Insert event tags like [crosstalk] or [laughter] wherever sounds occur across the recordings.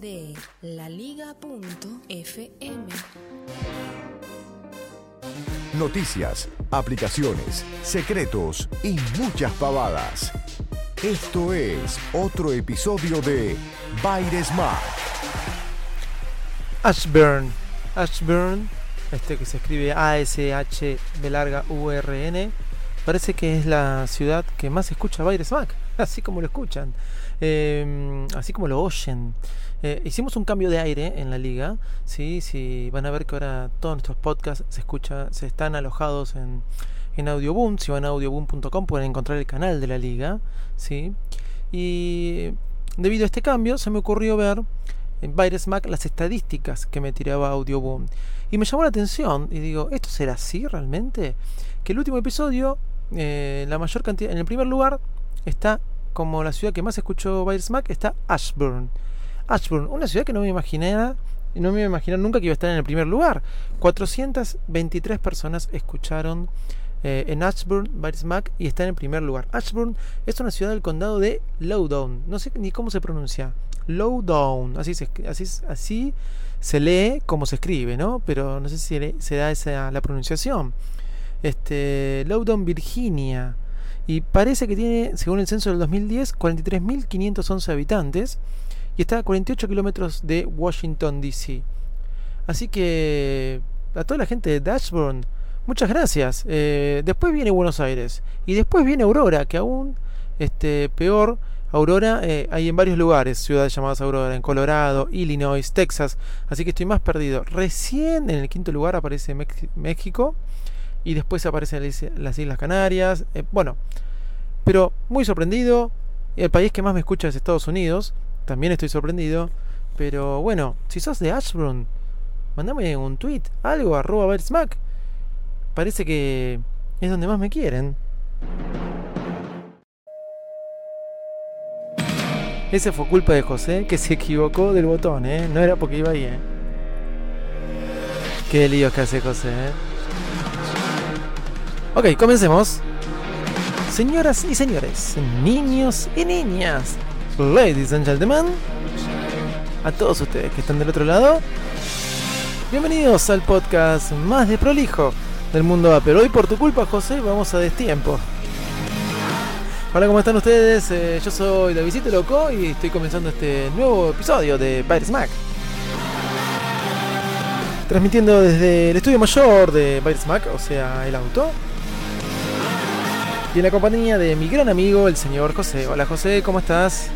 De laliga.fm. Noticias, aplicaciones, secretos y muchas pavadas. Esto es otro episodio de Baires. Ashburn. Ashburn, este que se escribe A-S-H B larga U-R-N. Parece que es la ciudad que más escucha Baires Mac, [laughs] así como lo escuchan, eh, así como lo oyen. Eh, hicimos un cambio de aire en la liga, ¿sí? sí, van a ver que ahora todos nuestros podcasts se escucha, se están alojados en, en Audioboom. Si van a audioboom.com pueden encontrar el canal de la liga, ¿sí? Y debido a este cambio se me ocurrió ver en Mac las estadísticas que me tiraba Audioboom. Y me llamó la atención y digo, ¿esto será así realmente? Que el último episodio, eh, la mayor cantidad, en el primer lugar está como la ciudad que más escuchó Virus Mac, está Ashburn. Ashburn, una ciudad que no me imaginaba, no me imaginar nunca que iba a estar en el primer lugar. 423 personas escucharon eh, en Ashburn, Virus Mac, y está en el primer lugar. Ashburn es una ciudad del condado de Loudoun, no sé ni cómo se pronuncia. Lowdown, así se, así, así se lee como se escribe, ¿no? Pero no sé si se da esa la pronunciación. Este, Loudoun, Virginia. Y parece que tiene, según el censo del 2010, 43.511 habitantes y está a 48 kilómetros de Washington, D.C. Así que a toda la gente de Dashburn, muchas gracias. Eh, después viene Buenos Aires y después viene Aurora, que aún este, peor. Aurora eh, hay en varios lugares, ciudades llamadas Aurora, en Colorado, Illinois, Texas, así que estoy más perdido. Recién en el quinto lugar aparece México y después aparecen las Islas Canarias. Eh, bueno, pero muy sorprendido. El país que más me escucha es Estados Unidos, también estoy sorprendido. Pero bueno, si sos de Ashburn, mandame un tweet, algo, arroba Smack. Parece que es donde más me quieren. Ese fue culpa de José, que se equivocó del botón, ¿eh? No era porque iba ahí, ¿eh? Qué líos que hace José, ¿eh? Ok, comencemos. Señoras y señores, niños y niñas, ladies and gentlemen, a todos ustedes que están del otro lado, bienvenidos al podcast más de prolijo del mundo Pero Hoy por tu culpa, José, vamos a destiempo. Hola, ¿cómo están ustedes? Eh, yo soy Davidito Loco y estoy comenzando este nuevo episodio de Virus Mac. Transmitiendo desde el estudio mayor de Virus Mac, o sea, el auto. Y en la compañía de mi gran amigo, el señor José. Hola José, ¿cómo estás?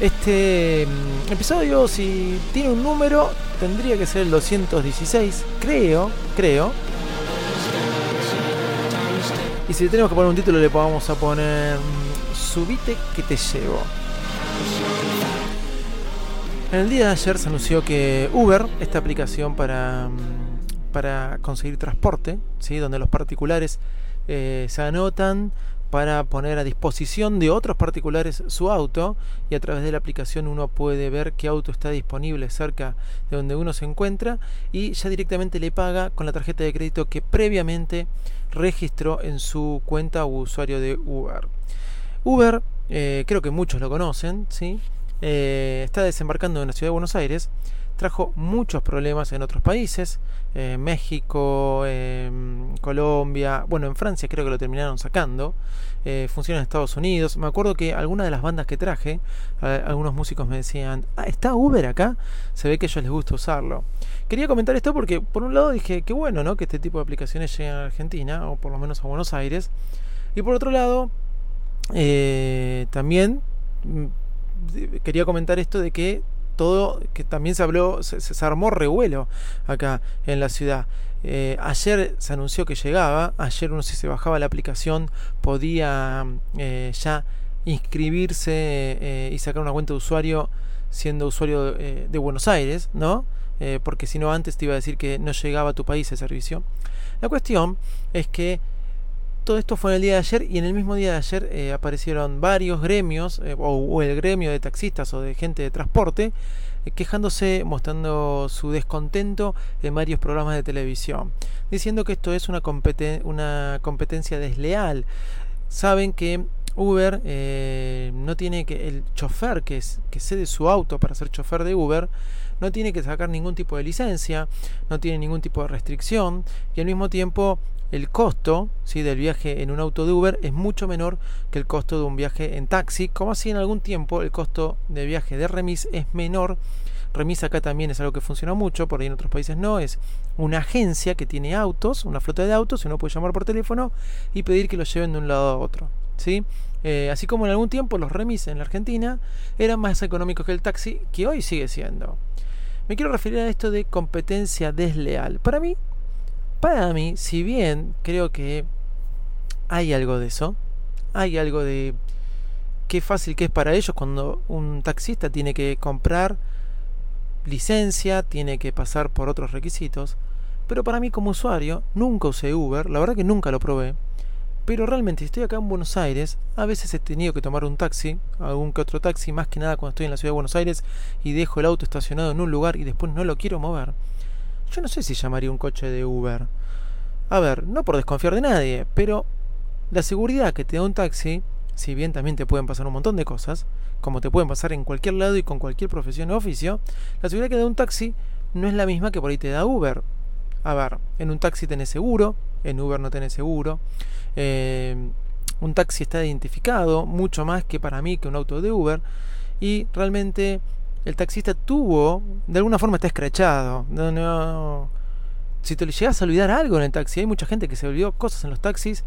Este mm, episodio, si tiene un número, tendría que ser el 216, creo, creo. Y si le tenemos que poner un título, le vamos a poner mm, Subite que te llevo. En el día de ayer se anunció que Uber, esta aplicación para, mm, para conseguir transporte, ¿sí? donde los particulares eh, se anotan para poner a disposición de otros particulares su auto y a través de la aplicación uno puede ver qué auto está disponible cerca de donde uno se encuentra y ya directamente le paga con la tarjeta de crédito que previamente registró en su cuenta o usuario de Uber. Uber, eh, creo que muchos lo conocen, ¿sí? Eh, está desembarcando en la ciudad de Buenos Aires trajo muchos problemas en otros países, eh, México, em, Colombia, bueno, en Francia creo que lo terminaron sacando, eh, funciona en Estados Unidos. Me acuerdo que algunas de las bandas que traje, algunos músicos me decían, ah, ¿está Uber acá? Se ve que a ellos les gusta usarlo. Quería comentar esto porque por un lado dije, qué bueno, ¿no? Que este tipo de aplicaciones lleguen a Argentina, o por lo menos a Buenos Aires. Y por otro lado, eh, también mm, quería comentar esto de que todo, que también se habló, se, armó revuelo acá en la ciudad. Eh, ayer se anunció que llegaba, ayer uno si se bajaba la aplicación podía eh, ya inscribirse y sacar una cuenta de usuario siendo usuario de Buenos Aires, ¿no? porque si no antes te iba a decir que no llegaba a tu país el servicio. La cuestión es que todo esto fue en el día de ayer y en el mismo día de ayer eh, aparecieron varios gremios eh, o, el gremio de taxistas o de gente de transporte eh, quejándose, mostrando su descontento en varios programas de televisión, diciendo que esto es una, competencia desleal. Saben que Uber no tiene que el chofer que, es, que cede su auto para ser chofer de Uber no tiene que sacar ningún tipo de licencia, no tiene ningún tipo de restricción y al mismo tiempo el costo ¿sí? del viaje en un auto de Uber es mucho menor que el costo de un viaje en taxi, como así en algún tiempo el costo de viaje de remis es menor. Remis acá también es algo que funciona mucho, por ahí en otros países no, es una agencia que tiene autos, una flota de autos, y uno puede llamar por teléfono y pedir que lo lleven de un lado a otro. ¿sí? Eh, así como en algún tiempo los remis en la Argentina eran más económicos que el taxi, que hoy sigue siendo. Me quiero referir a esto de competencia desleal. Para mí, para mí, si bien creo que hay algo de eso, hay algo de qué fácil que es para ellos cuando un taxista tiene que comprar licencia, tiene que pasar por otros requisitos, pero para mí como usuario nunca usé Uber, la verdad que nunca lo probé, pero realmente estoy acá en Buenos Aires, a veces he tenido que tomar un taxi, algún que otro taxi, más que nada cuando estoy en la ciudad de Buenos Aires y dejo el auto estacionado en un lugar y después no lo quiero mover yo no sé si llamaría un coche de Uber. A ver, no por desconfiar de nadie, pero la seguridad que te da un taxi, si bien también te pueden pasar un montón de cosas, como te pueden pasar en cualquier lado y con cualquier profesión o oficio, la seguridad que da un taxi no es la misma que por ahí te da Uber. A ver, en un taxi tenés seguro, en Uber no tenés seguro. Eh, un taxi está identificado mucho más que para mí que un auto de Uber. Y realmente el taxista tuvo, de alguna forma está escrachado. No, no, si te le llegas a olvidar algo en el taxi, hay mucha gente que se olvidó cosas en los taxis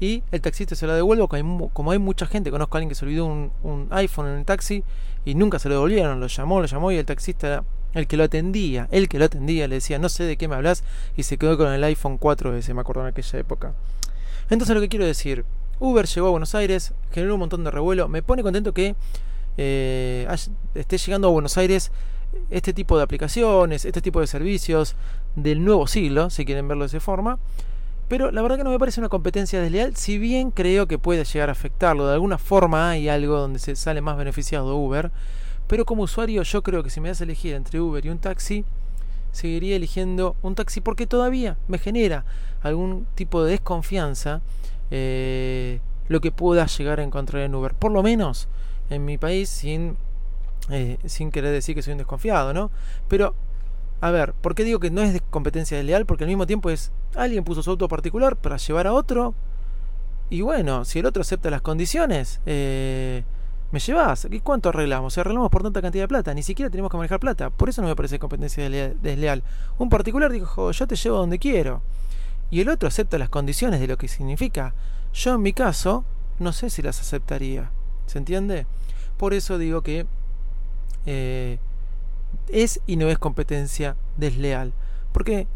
y el taxista se lo devuelve. Como hay, mucha gente, conozco a alguien que se olvidó un, iPhone en el taxi y nunca se lo devolvieron. Lo llamó, lo llamó y el taxista, el que lo atendía, el que lo atendía, le decía, no sé de qué me hablas y se quedó con el iPhone 4S, me acuerdo en aquella época. Entonces lo que quiero decir, Uber llegó a Buenos Aires, generó un montón de revuelo, me pone contento que eh, esté llegando a Buenos Aires este tipo de aplicaciones, este tipo de servicios del nuevo siglo, si quieren verlo de esa forma. Pero la verdad que no me parece una competencia desleal, si bien creo que puede llegar a afectarlo. De alguna forma hay algo donde se sale más beneficiado Uber. Pero como usuario yo creo que si me das a elegir entre Uber y un taxi, seguiría eligiendo un taxi porque todavía me genera algún tipo de desconfianza eh, lo que pueda llegar a encontrar en Uber. Por lo menos en mi país sin, eh, sin querer decir que soy un desconfiado, ¿no? Pero, a ver, ¿por qué digo que no es de competencia desleal? Porque al mismo tiempo es, alguien puso su auto particular para llevar a otro, y bueno, si el otro acepta las condiciones, eh, me llevas. ¿Y cuánto arreglamos? Si arreglamos por tanta cantidad de plata, ni siquiera tenemos que manejar plata. Por eso no me parece competencia desleal. Un particular dijo, yo te llevo donde quiero. Y el otro acepta las condiciones de lo que significa. Yo en mi caso, no sé si las aceptaría. ¿Se entiende? Por eso digo que eh, es y no es competencia desleal. Porque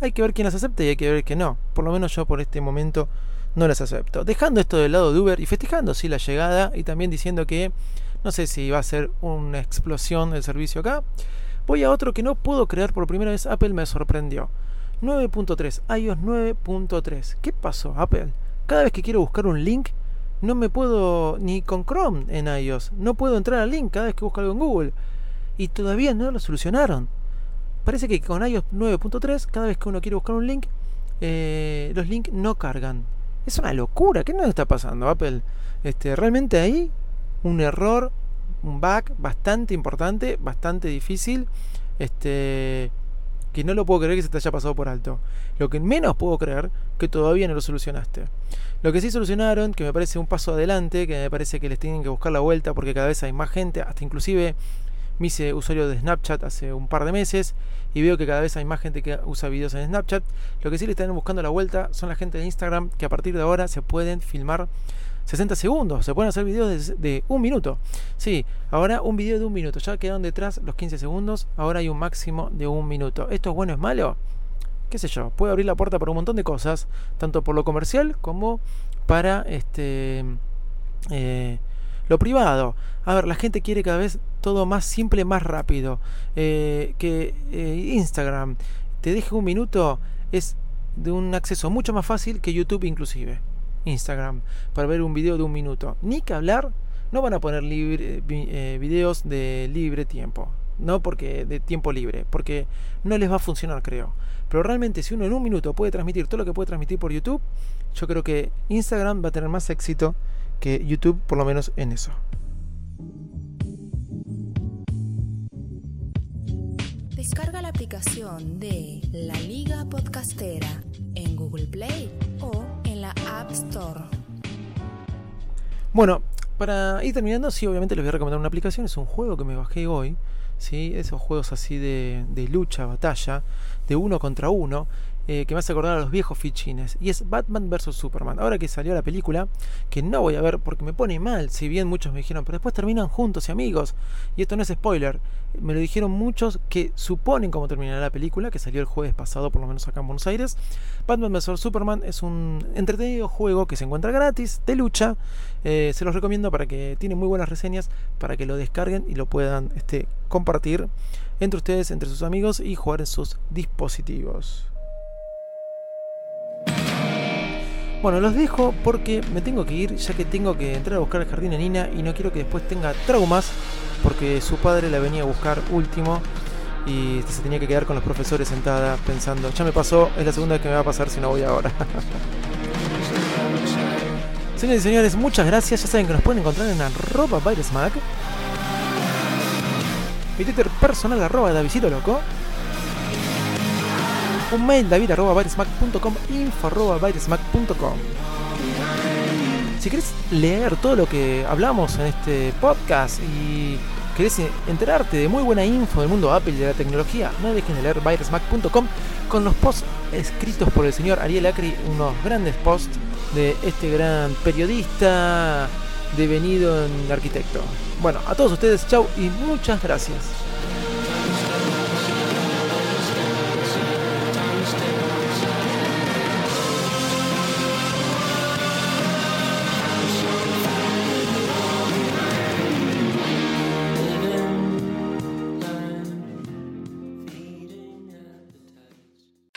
hay que ver quién las acepta y hay que ver que no. Por lo menos yo por este momento no las acepto. Dejando esto del lado de Uber y festejando sí la llegada y también diciendo que no sé si va a ser una explosión el servicio acá. Voy a otro que no puedo creer por primera vez. Apple me sorprendió. 9.3, iOS 9.3. ¿Qué pasó, Apple? Cada vez que quiero buscar un link, no me puedo, ni con Chrome en iOS, no puedo entrar al link cada vez que busco algo en Google. Y todavía no lo solucionaron. Parece que con iOS 9.3, cada vez que uno quiere buscar un link, eh, los links no cargan. Es una locura. ¿Qué nos está pasando, Apple? Este, realmente ahí un error, un bug bastante importante, bastante difícil. Este, que no lo puedo creer que se te haya pasado por alto. Lo que menos puedo creer que todavía no lo solucionaste. Lo que sí solucionaron, que me parece un paso adelante, que me parece que les tienen que buscar la vuelta porque cada vez hay más gente, hasta inclusive me hice usuario de Snapchat hace un par de meses y veo que cada vez hay más gente que usa videos en Snapchat. Lo que sí le están buscando la vuelta son la gente de Instagram que a partir de ahora se pueden filmar 60 segundos, se pueden hacer videos de, un minuto. Sí, ahora un video de un minuto, ya quedaron detrás los 15 segundos, ahora hay un máximo de un minuto. ¿Esto es bueno o es malo? qué sé yo, puede abrir la puerta para un montón de cosas, tanto por lo comercial como para este eh, lo privado. A ver, la gente quiere cada vez todo más simple, más rápido. Eh, que eh, Instagram te deje un minuto es de un acceso mucho más fácil que YouTube inclusive. Instagram, para ver un video de un minuto. Ni que hablar, no van a poner libre, videos de libre tiempo. No porque de tiempo libre, porque no les va a funcionar, creo. Pero realmente si uno en un minuto puede transmitir todo lo que puede transmitir por YouTube, yo creo que Instagram va a tener más éxito que YouTube, por lo menos en eso. Descarga la aplicación de La Liga Podcastera en Google Bueno, para ir terminando, sí, obviamente les voy a recomendar una aplicación. Es un juego que me bajé hoy. ¿sí? Esos juegos así de lucha, batalla, de uno contra uno. Eh, que me hace acordar a los viejos fichines. Y es Batman vs. Superman. Ahora que salió la película, que no voy a ver porque me pone mal, si bien muchos me dijeron, pero después terminan juntos y amigos. Y esto no es spoiler. Me lo dijeron muchos que suponen cómo terminará la película, que salió el jueves pasado, por lo menos acá en Buenos Aires. Batman vs. Superman es un entretenido juego que se encuentra gratis, de lucha. Eh, se los recomiendo para que tiene muy buenas reseñas, para que lo descarguen y lo puedan este, compartir entre ustedes, entre sus amigos y jugar en sus dispositivos. Bueno, los dejo porque me tengo que ir, ya que tengo que entrar a buscar el jardín a Nina y no quiero que después tenga traumas, porque su padre la venía a buscar último y se tenía que quedar con los profesores sentada pensando, ya me pasó, es la segunda vez que me va a pasar si no voy ahora. [laughs] Señores y señores, muchas gracias. Ya saben que nos pueden encontrar en arroba Mac. Mi Twitter personal arroba Davidito Loco un mail david.byresmack.com, info.byresmack.com. Si querés leer todo lo que hablamos en este podcast y querés enterarte de muy buena info del mundo Apple y de la tecnología, no dejen de leer byresmack.com con los posts escritos por el señor Ariel Acri, unos grandes posts de este gran periodista devenido en arquitecto. Bueno, a todos ustedes, chau y muchas gracias.